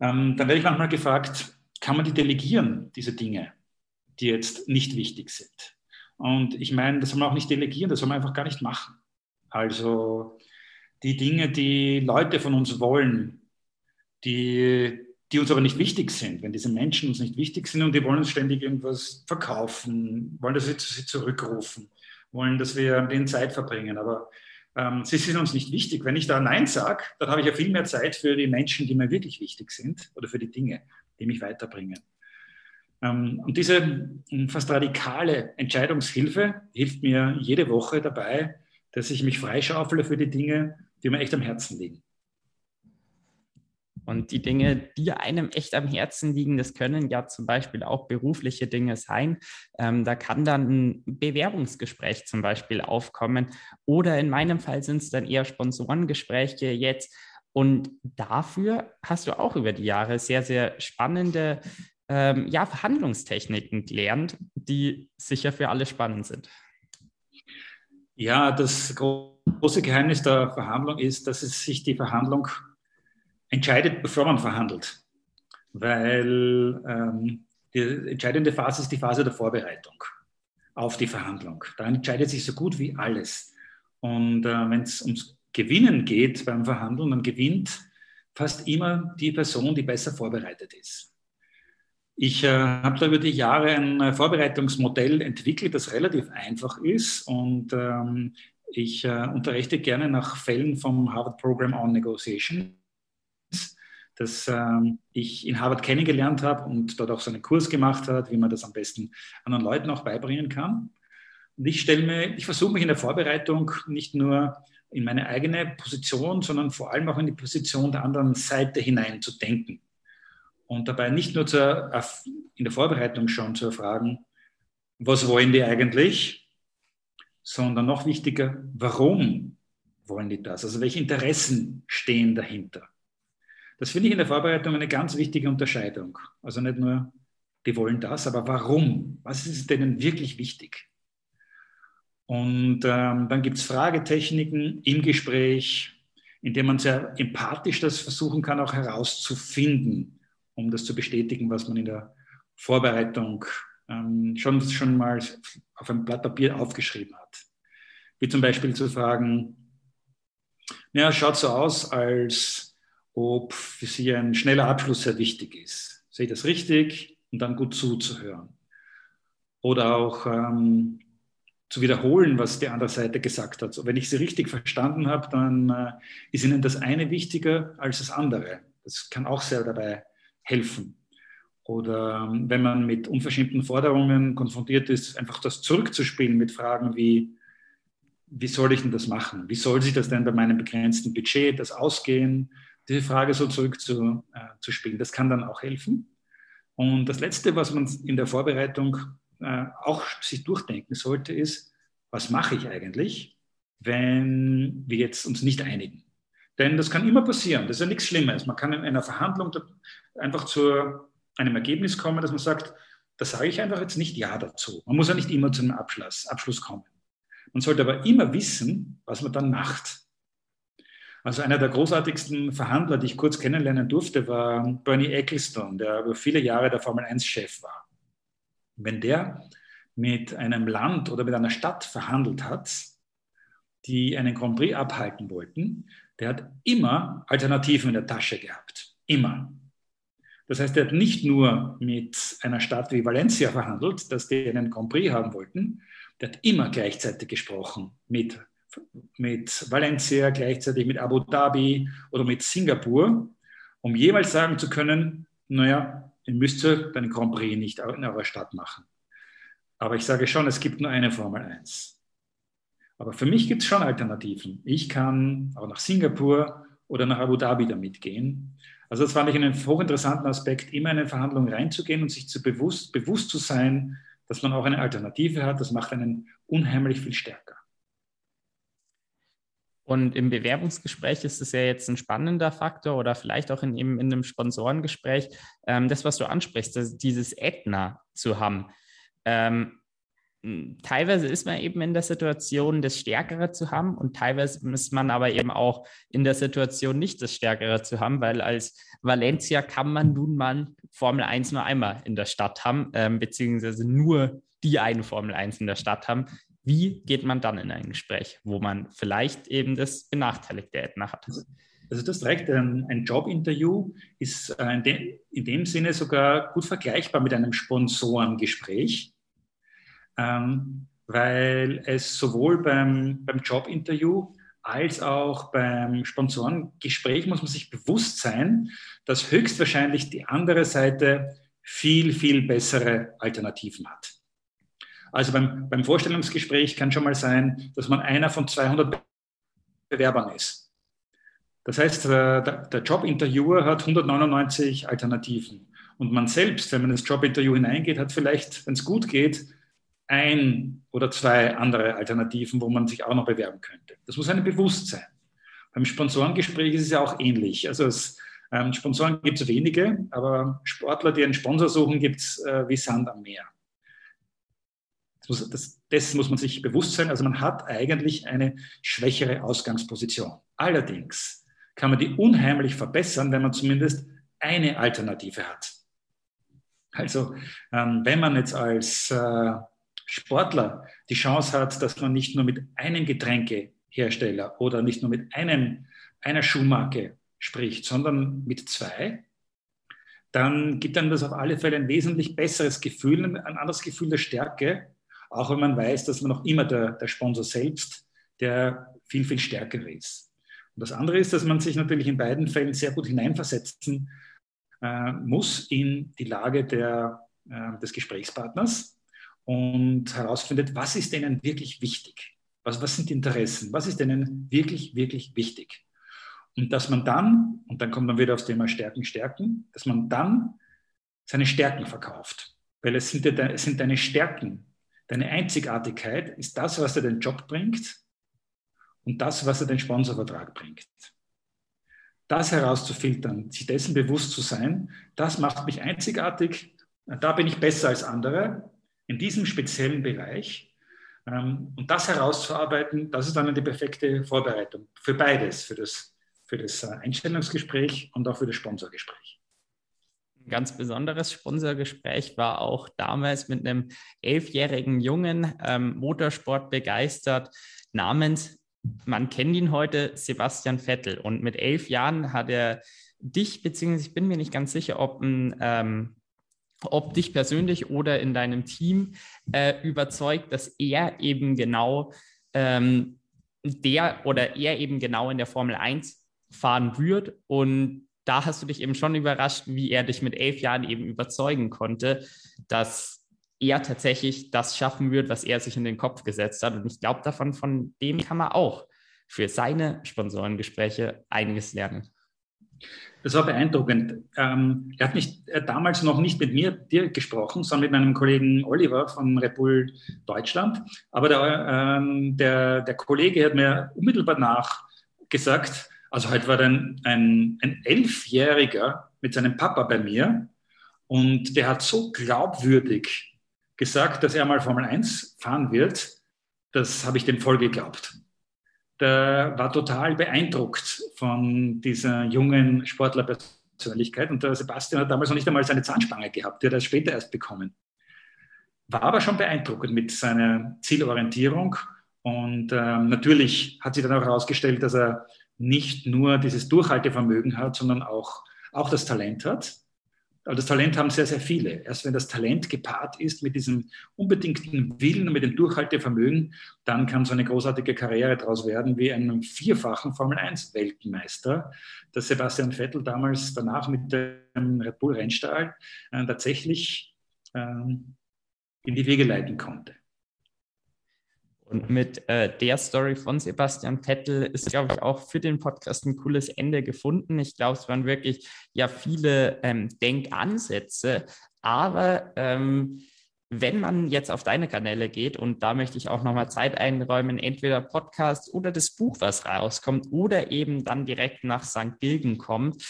Ähm, dann werde ich manchmal gefragt, kann man die delegieren, diese Dinge, die jetzt nicht wichtig sind? Und ich meine, das soll man auch nicht delegieren, das soll man einfach gar nicht machen. Also die Dinge, die Leute von uns wollen, die, die uns aber nicht wichtig sind, wenn diese Menschen uns nicht wichtig sind und die wollen uns ständig irgendwas verkaufen, wollen, dass wir sie zurückrufen, wollen, dass wir mit ihnen Zeit verbringen, aber ähm, sie sind uns nicht wichtig. Wenn ich da Nein sage, dann habe ich ja viel mehr Zeit für die Menschen, die mir wirklich wichtig sind oder für die Dinge, die mich weiterbringen. Ähm, und diese ähm, fast radikale Entscheidungshilfe hilft mir jede Woche dabei, dass ich mich freischaufele für die Dinge, die mir echt am Herzen liegen. Und die Dinge, die einem echt am Herzen liegen, das können ja zum Beispiel auch berufliche Dinge sein. Ähm, da kann dann ein Bewerbungsgespräch zum Beispiel aufkommen. Oder in meinem Fall sind es dann eher Sponsorengespräche jetzt. Und dafür hast du auch über die Jahre sehr, sehr spannende ähm, ja, Verhandlungstechniken gelernt, die sicher für alle spannend sind. Ja, das große Geheimnis der Verhandlung ist, dass es sich die Verhandlung entscheidet, bevor man verhandelt. Weil ähm, die entscheidende Phase ist die Phase der Vorbereitung auf die Verhandlung. Da entscheidet sich so gut wie alles. Und äh, wenn es ums Gewinnen geht beim Verhandeln, dann gewinnt fast immer die Person, die besser vorbereitet ist. Ich äh, habe da über die Jahre ein äh, Vorbereitungsmodell entwickelt, das relativ einfach ist und ähm, ich äh, unterrichte gerne nach Fällen vom Harvard Program on Negotiation das ähm, ich in Harvard kennengelernt habe und dort auch so einen Kurs gemacht hat, wie man das am besten anderen Leuten auch beibringen kann. Und ich stelle mir, ich versuche mich in der Vorbereitung nicht nur in meine eigene Position, sondern vor allem auch in die Position der anderen Seite hinein zu denken. Und dabei nicht nur zur, in der Vorbereitung schon zu erfragen, was wollen die eigentlich, sondern noch wichtiger, warum wollen die das? Also welche Interessen stehen dahinter? Das finde ich in der Vorbereitung eine ganz wichtige Unterscheidung. Also nicht nur, die wollen das, aber warum? Was ist denen wirklich wichtig? Und ähm, dann gibt es Fragetechniken im Gespräch, in dem man sehr empathisch das versuchen kann, auch herauszufinden, um das zu bestätigen, was man in der Vorbereitung ähm, schon, schon mal auf einem Blatt Papier aufgeschrieben hat. Wie zum Beispiel zu fragen, ja, schaut so aus, als ob für Sie ein schneller Abschluss sehr wichtig ist. Sehe ich das richtig? Und dann gut zuzuhören. Oder auch ähm, zu wiederholen, was die andere Seite gesagt hat. So, wenn ich Sie richtig verstanden habe, dann äh, ist Ihnen das eine wichtiger als das andere. Das kann auch sehr dabei helfen. Oder ähm, wenn man mit unverschämten Forderungen konfrontiert ist, einfach das zurückzuspielen mit Fragen wie, wie soll ich denn das machen? Wie soll sich das denn bei meinem begrenzten Budget das ausgehen? diese Frage so zurückzuspielen. Äh, das kann dann auch helfen. Und das Letzte, was man in der Vorbereitung äh, auch sich durchdenken sollte, ist, was mache ich eigentlich, wenn wir jetzt uns nicht einigen? Denn das kann immer passieren. Das ist ja nichts Schlimmes. Man kann in einer Verhandlung einfach zu einem Ergebnis kommen, dass man sagt, da sage ich einfach jetzt nicht Ja dazu. Man muss ja nicht immer zu einem Abschluss, Abschluss kommen. Man sollte aber immer wissen, was man dann macht. Also einer der großartigsten Verhandler, die ich kurz kennenlernen durfte, war Bernie Ecclestone, der über viele Jahre der Formel 1-Chef war. Wenn der mit einem Land oder mit einer Stadt verhandelt hat, die einen Grand Prix abhalten wollten, der hat immer Alternativen in der Tasche gehabt. Immer. Das heißt, er hat nicht nur mit einer Stadt wie Valencia verhandelt, dass die einen Grand Prix haben wollten, der hat immer gleichzeitig gesprochen mit, mit Valencia, gleichzeitig mit Abu Dhabi oder mit Singapur, um jeweils sagen zu können, naja, ihr müsst den Grand Prix nicht in eurer Stadt machen. Aber ich sage schon, es gibt nur eine Formel 1. Aber für mich gibt es schon Alternativen. Ich kann auch nach Singapur oder nach Abu Dhabi damit gehen. Also das fand ich einen hochinteressanten Aspekt, immer in eine Verhandlung reinzugehen und sich zu bewusst, bewusst zu sein, dass man auch eine Alternative hat. Das macht einen unheimlich viel stärker. Und im Bewerbungsgespräch ist es ja jetzt ein spannender Faktor oder vielleicht auch in, in einem Sponsorengespräch, ähm, das, was du ansprichst, dieses Ätna zu haben. Ähm, teilweise ist man eben in der Situation, das Stärkere zu haben und teilweise ist man aber eben auch in der Situation, nicht das Stärkere zu haben, weil als Valencia kann man nun mal Formel 1 nur einmal in der Stadt haben, ähm, beziehungsweise nur die eine Formel 1 in der Stadt haben. Wie geht man dann in ein Gespräch, wo man vielleicht eben das benachteiligte Ätna hat? Also das direkt ein, ein Jobinterview ist äh, in, dem, in dem Sinne sogar gut vergleichbar mit einem Sponsorengespräch ähm, weil es sowohl beim, beim Jobinterview als auch beim Sponsorengespräch muss man sich bewusst sein, dass höchstwahrscheinlich die andere Seite viel, viel bessere Alternativen hat. Also beim, beim Vorstellungsgespräch kann schon mal sein, dass man einer von 200 Bewerbern ist. Das heißt, äh, der, der Jobinterviewer hat 199 Alternativen. Und man selbst, wenn man ins Jobinterview hineingeht, hat vielleicht, wenn es gut geht, ein oder zwei andere Alternativen, wo man sich auch noch bewerben könnte. Das muss einem bewusst sein. Beim Sponsorengespräch ist es ja auch ähnlich. Also es, ähm, Sponsoren gibt es wenige, aber Sportler, die einen Sponsor suchen, gibt es äh, wie Sand am Meer. Das muss, das, das muss man sich bewusst sein. Also man hat eigentlich eine schwächere Ausgangsposition. Allerdings kann man die unheimlich verbessern, wenn man zumindest eine Alternative hat. Also ähm, wenn man jetzt als äh, Sportler die Chance hat, dass man nicht nur mit einem Getränkehersteller oder nicht nur mit einem, einer Schuhmarke spricht, sondern mit zwei, dann gibt einem das auf alle Fälle ein wesentlich besseres Gefühl, ein anderes Gefühl der Stärke, auch wenn man weiß, dass man noch immer der, der Sponsor selbst, der viel, viel stärker ist. Und das andere ist, dass man sich natürlich in beiden Fällen sehr gut hineinversetzen äh, muss in die Lage der, äh, des Gesprächspartners und herausfindet, was ist denen wirklich wichtig? Was, was sind die Interessen? Was ist denen wirklich, wirklich wichtig? Und dass man dann, und dann kommt man wieder aufs Thema Stärken, Stärken, dass man dann seine Stärken verkauft. Weil es sind, es sind deine Stärken, deine Einzigartigkeit ist das, was dir den Job bringt und das, was dir den Sponsorvertrag bringt. Das herauszufiltern, sich dessen bewusst zu sein, das macht mich einzigartig, da bin ich besser als andere in diesem speziellen Bereich. Ähm, und das herauszuarbeiten, das ist dann die perfekte Vorbereitung für beides, für das, für das äh, Einstellungsgespräch und auch für das Sponsorgespräch. Ein ganz besonderes Sponsorgespräch war auch damals mit einem elfjährigen Jungen, ähm, Motorsport begeistert, namens, man kennt ihn heute, Sebastian Vettel. Und mit elf Jahren hat er dich, beziehungsweise ich bin mir nicht ganz sicher, ob ein ähm, ob dich persönlich oder in deinem Team äh, überzeugt, dass er eben genau ähm, der oder er eben genau in der Formel 1 fahren wird. Und da hast du dich eben schon überrascht, wie er dich mit elf Jahren eben überzeugen konnte, dass er tatsächlich das schaffen wird, was er sich in den Kopf gesetzt hat. Und ich glaube, davon von dem kann man auch für seine Sponsorengespräche einiges lernen. Das war beeindruckend. Ähm, er hat nicht, er hat damals noch nicht mit mir dir gesprochen, sondern mit meinem Kollegen Oliver von Red Bull Deutschland. Aber der, ähm, der, der Kollege hat mir unmittelbar nach gesagt, also heute war dann ein, ein Elfjähriger mit seinem Papa bei mir und der hat so glaubwürdig gesagt, dass er mal Formel 1 fahren wird. Das habe ich dem voll geglaubt der war total beeindruckt von dieser jungen Sportlerpersönlichkeit. Und der Sebastian hat damals noch nicht einmal seine Zahnspange gehabt, die hat er später erst bekommen. War aber schon beeindruckend mit seiner Zielorientierung. Und ähm, natürlich hat sich dann auch herausgestellt, dass er nicht nur dieses Durchhaltevermögen hat, sondern auch, auch das Talent hat. Aber das Talent haben sehr, sehr viele. Erst wenn das Talent gepaart ist mit diesem unbedingten Willen und mit dem Durchhaltevermögen, dann kann so eine großartige Karriere daraus werden wie einem vierfachen Formel-1-Weltmeister, das Sebastian Vettel damals danach mit dem Red Bull Rennstall äh, tatsächlich ähm, in die Wege leiten konnte. Und mit äh, der Story von Sebastian Vettel ist, glaube ich, auch für den Podcast ein cooles Ende gefunden. Ich glaube, es waren wirklich ja viele ähm, Denkansätze, aber ähm, wenn man jetzt auf deine Kanäle geht, und da möchte ich auch nochmal Zeit einräumen, entweder Podcast oder das Buch, was rauskommt, oder eben dann direkt nach St. Gilgen kommt,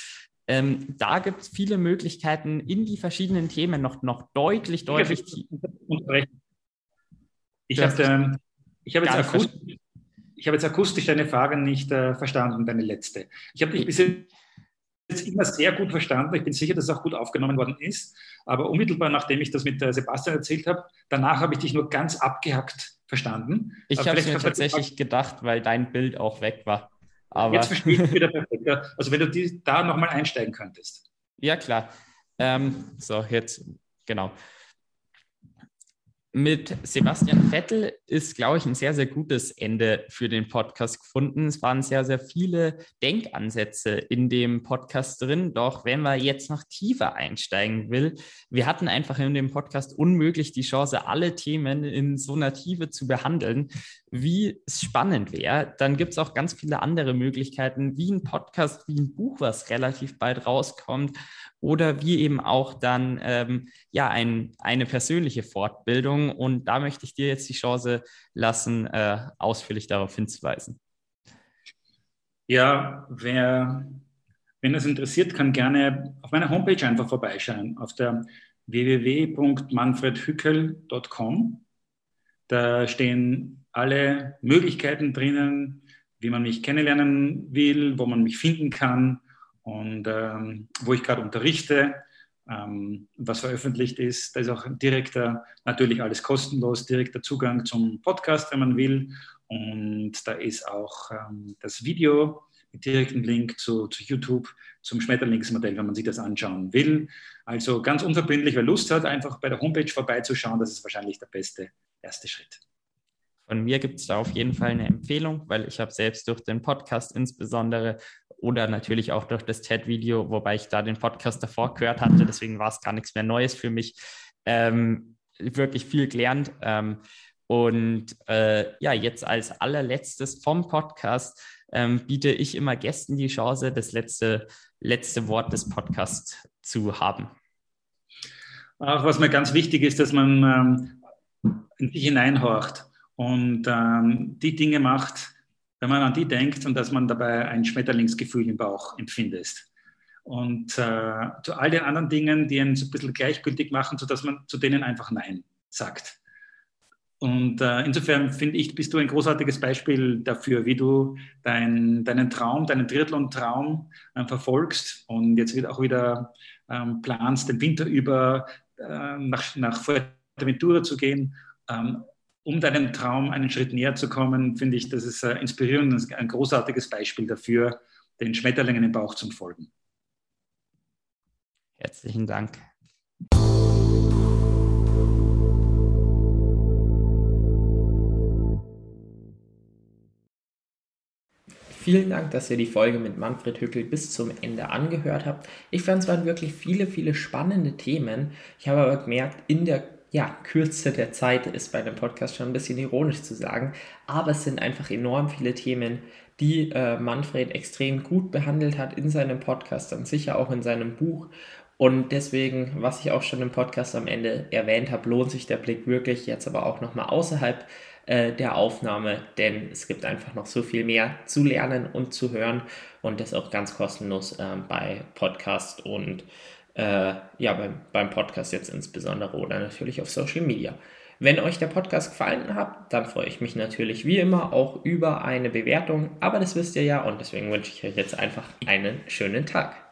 ähm, da gibt es viele Möglichkeiten, in die verschiedenen Themen noch, noch deutlich, deutlich. Ich habe ich habe jetzt, akustisch, hab jetzt akustisch deine Frage nicht äh, verstanden, deine letzte. Ich habe dich bis jetzt immer sehr gut verstanden. Ich bin sicher, dass es auch gut aufgenommen worden ist. Aber unmittelbar nachdem ich das mit äh, Sebastian erzählt habe, danach habe ich dich nur ganz abgehackt verstanden. Ich habe es mir tatsächlich gedacht, weil dein Bild auch weg war. Aber jetzt verstehe ich wieder perfekt. Also wenn du die, da nochmal einsteigen könntest. Ja, klar. Ähm, so, jetzt, genau mit Sebastian Vettel ist, glaube ich, ein sehr, sehr gutes Ende für den Podcast gefunden. Es waren sehr, sehr viele Denkansätze in dem Podcast drin. Doch wenn man jetzt noch tiefer einsteigen will, wir hatten einfach in dem Podcast unmöglich die Chance, alle Themen in so einer Tiefe zu behandeln, wie es spannend wäre. Dann gibt es auch ganz viele andere Möglichkeiten, wie ein Podcast, wie ein Buch, was relativ bald rauskommt oder wie eben auch dann ähm, ja ein, eine persönliche Fortbildung. Und da möchte ich dir jetzt die Chance lassen, äh, ausführlich darauf hinzuweisen. Ja, wer, wenn das interessiert, kann gerne auf meiner Homepage einfach vorbeischauen, auf der www.manfredhückel.com. Da stehen alle Möglichkeiten drinnen, wie man mich kennenlernen will, wo man mich finden kann und ähm, wo ich gerade unterrichte, ähm, was veröffentlicht ist. Da ist auch direkter, natürlich alles kostenlos, direkter Zugang zum Podcast, wenn man will. Und da ist auch ähm, das Video mit direktem Link zu, zu YouTube, zum Schmetterlingsmodell, wenn man sich das anschauen will. Also ganz unverbindlich, wer Lust hat, einfach bei der Homepage vorbeizuschauen, das ist wahrscheinlich der beste erste Schritt. Von mir gibt es da auf jeden Fall eine Empfehlung, weil ich habe selbst durch den Podcast insbesondere oder natürlich auch durch das TED-Video, wobei ich da den Podcast davor gehört hatte, deswegen war es gar nichts mehr Neues für mich, ähm, wirklich viel gelernt. Ähm, und äh, ja, jetzt als allerletztes vom Podcast ähm, biete ich immer Gästen die Chance, das letzte, letzte Wort des Podcasts zu haben. Auch was mir ganz wichtig ist, dass man ähm, in sich hineinhorcht und ähm, die Dinge macht, wenn man an die denkt und dass man dabei ein Schmetterlingsgefühl im Bauch empfindet. Und äh, zu all den anderen Dingen, die einen so ein bisschen gleichgültig machen, sodass man zu denen einfach Nein sagt. Und äh, insofern finde ich, bist du ein großartiges Beispiel dafür, wie du dein, deinen Traum, deinen Triathlon-Traum äh, verfolgst und jetzt auch wieder ähm, planst, den Winter über äh, nach, nach Fuerteventura zu gehen. Ähm, um deinem Traum einen Schritt näher zu kommen, finde ich, das ist inspirierend und ein großartiges Beispiel dafür, den Schmetterlingen im Bauch zu folgen. Herzlichen Dank. Vielen Dank, dass ihr die Folge mit Manfred Hückel bis zum Ende angehört habt. Ich fand es waren wirklich viele, viele spannende Themen. Ich habe aber gemerkt, in der ja, Kürze der Zeit ist bei dem Podcast schon ein bisschen ironisch zu sagen, aber es sind einfach enorm viele Themen, die äh, Manfred extrem gut behandelt hat in seinem Podcast und sicher auch in seinem Buch. Und deswegen, was ich auch schon im Podcast am Ende erwähnt habe, lohnt sich der Blick wirklich jetzt aber auch nochmal außerhalb äh, der Aufnahme, denn es gibt einfach noch so viel mehr zu lernen und zu hören und das auch ganz kostenlos äh, bei Podcast und äh, ja, beim, beim Podcast jetzt insbesondere oder natürlich auf Social Media. Wenn euch der Podcast gefallen hat, dann freue ich mich natürlich wie immer auch über eine Bewertung, aber das wisst ihr ja und deswegen wünsche ich euch jetzt einfach einen schönen Tag.